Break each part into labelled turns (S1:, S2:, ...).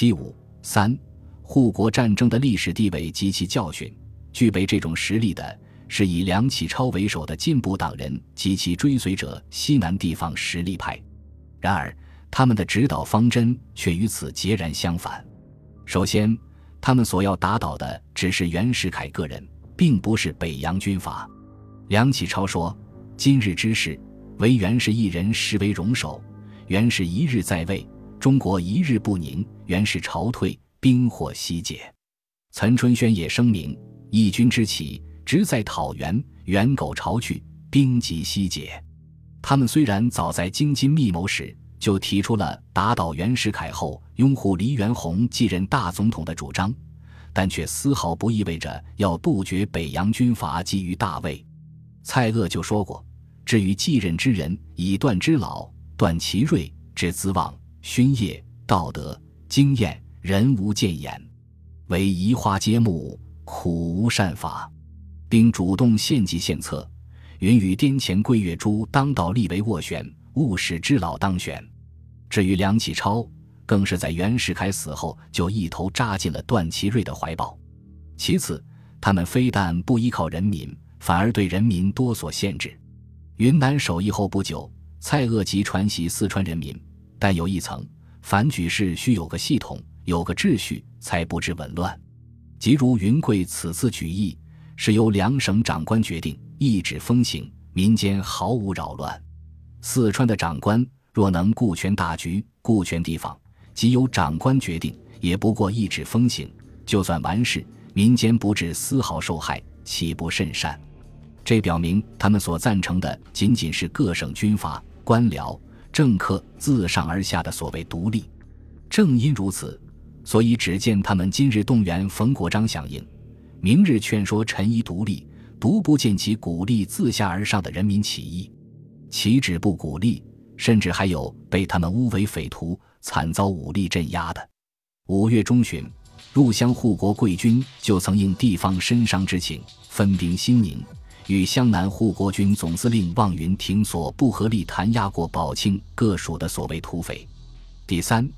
S1: 七五三，护国战争的历史地位及其教训，具备这种实力的是以梁启超为首的进步党人及其追随者西南地方实力派。然而，他们的指导方针却与此截然相反。首先，他们所要打倒的只是袁世凯个人，并不是北洋军阀。梁启超说：“今日之事，唯袁氏一人实为荣首。袁氏一日在位，中国一日不宁；袁氏朝退，兵祸西解。”岑春轩也声明：“义军之起，直在讨袁，袁苟朝去，兵即西解。”他们虽然早在京津密谋时就提出了打倒袁世凯后拥护黎元洪继任大总统的主张，但却丝毫不意味着要杜绝北洋军阀觊觎大位。蔡锷就说过：“至于继任之人，以段之老、断其锐之资望、勋业、道德、经验，人无谏言，唯移花接木，苦无善法，并主动献计献策。”允与滇黔桂月珠当道立为斡旋，务使之老当选。至于梁启超，更是在袁世凯死后就一头扎进了段祺瑞的怀抱。其次，他们非但不依靠人民，反而对人民多所限制。云南首义后不久，蔡锷即传习四川人民，但有一层：凡举事须有个系统，有个秩序，才不致紊乱。即如云贵此次举义，是由两省长官决定。一纸风行，民间毫无扰乱。四川的长官若能顾全大局、顾全地方，即由长官决定，也不过一纸风行，就算完事，民间不致丝毫受害，岂不甚善？这表明他们所赞成的仅仅是各省军阀、官僚、政客自上而下的所谓独立。正因如此，所以只见他们今日动员冯国璋响应，明日劝说陈仪独立。独不见其鼓励自下而上的人民起义，岂止不鼓励，甚至还有被他们诬为匪徒，惨遭武力镇压的。五月中旬，入湘护国贵军就曾应地方身伤之情，分兵新宁，与湘南护国军总司令望云亭所不合力弹压过宝庆各属的所谓土匪。第三，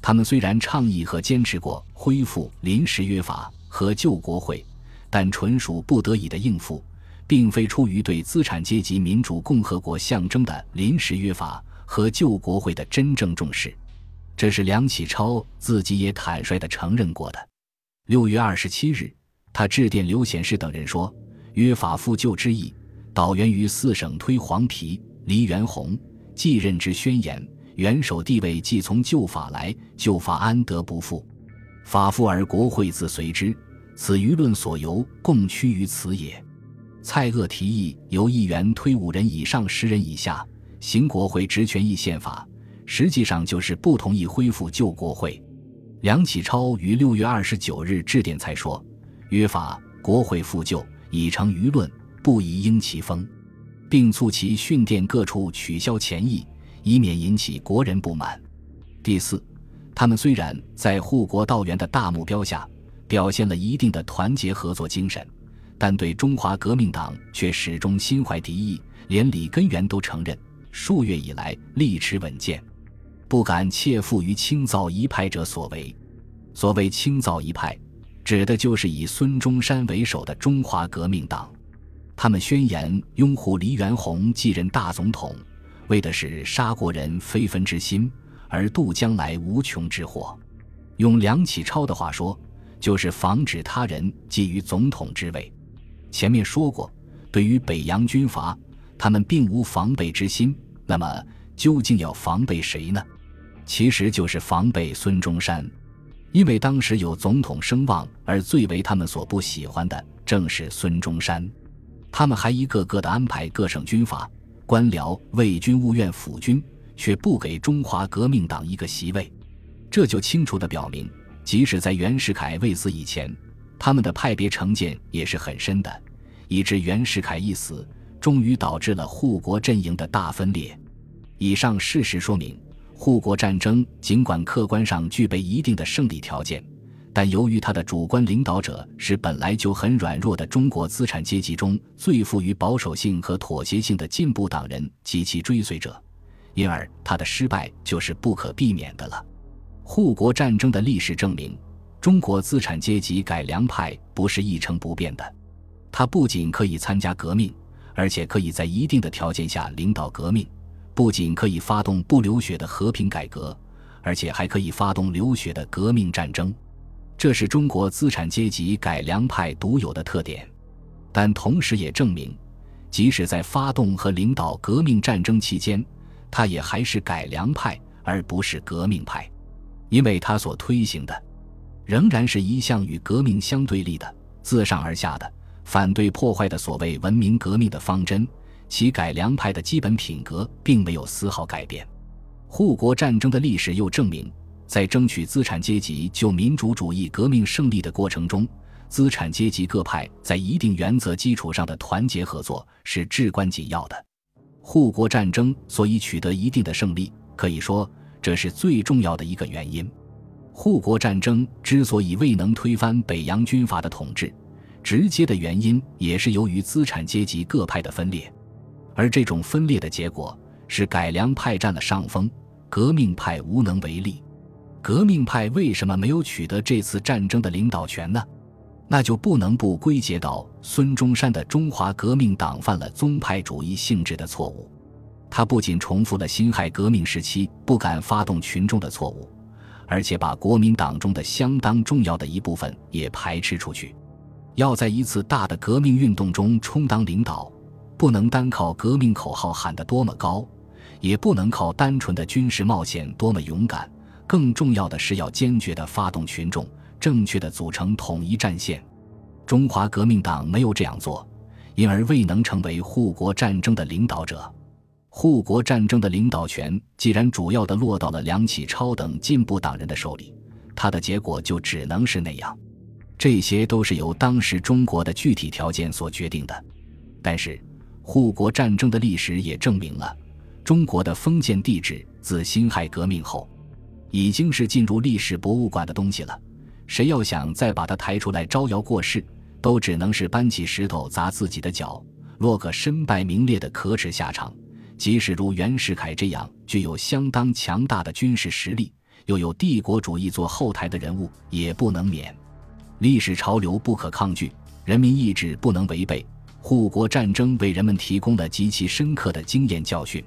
S1: 他们虽然倡议和坚持过恢复临时约法和旧国会。但纯属不得已的应付，并非出于对资产阶级民主共和国象征的临时约法和旧国会的真正重视。这是梁启超自己也坦率地承认过的。六月二十七日，他致电刘显世等人说：“约法复旧之意，导源于四省推黄皮、黎元洪继任之宣言。元首地位既从旧法来，旧法安得不复？法复而国会自随之。”此舆论所由，共趋于此也。蔡锷提议由议员推五人以上十人以下，行国会职权议宪法，实际上就是不同意恢复旧国会。梁启超于六月二十九日致电才说：“约法国会复旧已成舆论，不宜应其风，并促其训电各处取消前议，以免引起国人不满。”第四，他们虽然在护国道源的大目标下。表现了一定的团结合作精神，但对中华革命党却始终心怀敌意，连李根源都承认，数月以来力持稳健，不敢切腹于清造一派者所为。所谓清造一派，指的就是以孙中山为首的中华革命党。他们宣言拥护黎元洪继任大总统，为的是杀国人非分之心，而度将来无穷之祸。用梁启超的话说。就是防止他人觊觎总统之位。前面说过，对于北洋军阀，他们并无防备之心。那么，究竟要防备谁呢？其实就是防备孙中山，因为当时有总统声望，而最为他们所不喜欢的正是孙中山。他们还一个个的安排各省军阀、官僚为军务院辅军，却不给中华革命党一个席位，这就清楚地表明。即使在袁世凯未死以前，他们的派别成见也是很深的，以致袁世凯一死，终于导致了护国阵营的大分裂。以上事实说明，护国战争尽管客观上具备一定的胜利条件，但由于他的主观领导者是本来就很软弱的中国资产阶级中最富于保守性和妥协性的进步党人及其追随者，因而他的失败就是不可避免的了。护国战争的历史证明，中国资产阶级改良派不是一成不变的。他不仅可以参加革命，而且可以在一定的条件下领导革命；不仅可以发动不流血的和平改革，而且还可以发动流血的革命战争。这是中国资产阶级改良派独有的特点。但同时也证明，即使在发动和领导革命战争期间，他也还是改良派，而不是革命派。因为他所推行的，仍然是一项与革命相对立的、自上而下的、反对破坏的所谓文明革命的方针，其改良派的基本品格并没有丝毫改变。护国战争的历史又证明，在争取资产阶级就民主主义革命胜利的过程中，资产阶级各派在一定原则基础上的团结合作是至关紧要的。护国战争所以取得一定的胜利，可以说。这是最重要的一个原因。护国战争之所以未能推翻北洋军阀的统治，直接的原因也是由于资产阶级各派的分裂，而这种分裂的结果是改良派占了上风，革命派无能为力。革命派为什么没有取得这次战争的领导权呢？那就不能不归结到孙中山的中华革命党犯了宗派主义性质的错误。他不仅重复了辛亥革命时期不敢发动群众的错误，而且把国民党中的相当重要的一部分也排斥出去。要在一次大的革命运动中充当领导，不能单靠革命口号喊得多么高，也不能靠单纯的军事冒险多么勇敢，更重要的是要坚决地发动群众，正确地组成统一战线。中华革命党没有这样做，因而未能成为护国战争的领导者。护国战争的领导权既然主要的落到了梁启超等进步党人的手里，他的结果就只能是那样。这些都是由当时中国的具体条件所决定的。但是，护国战争的历史也证明了，中国的封建帝制自辛亥革命后，已经是进入历史博物馆的东西了。谁要想再把它抬出来招摇过市，都只能是搬起石头砸自己的脚，落个身败名裂的可耻下场。即使如袁世凯这样具有相当强大的军事实力，又有帝国主义做后台的人物，也不能免。历史潮流不可抗拒，人民意志不能违背。护国战争为人们提供了极其深刻的经验教训。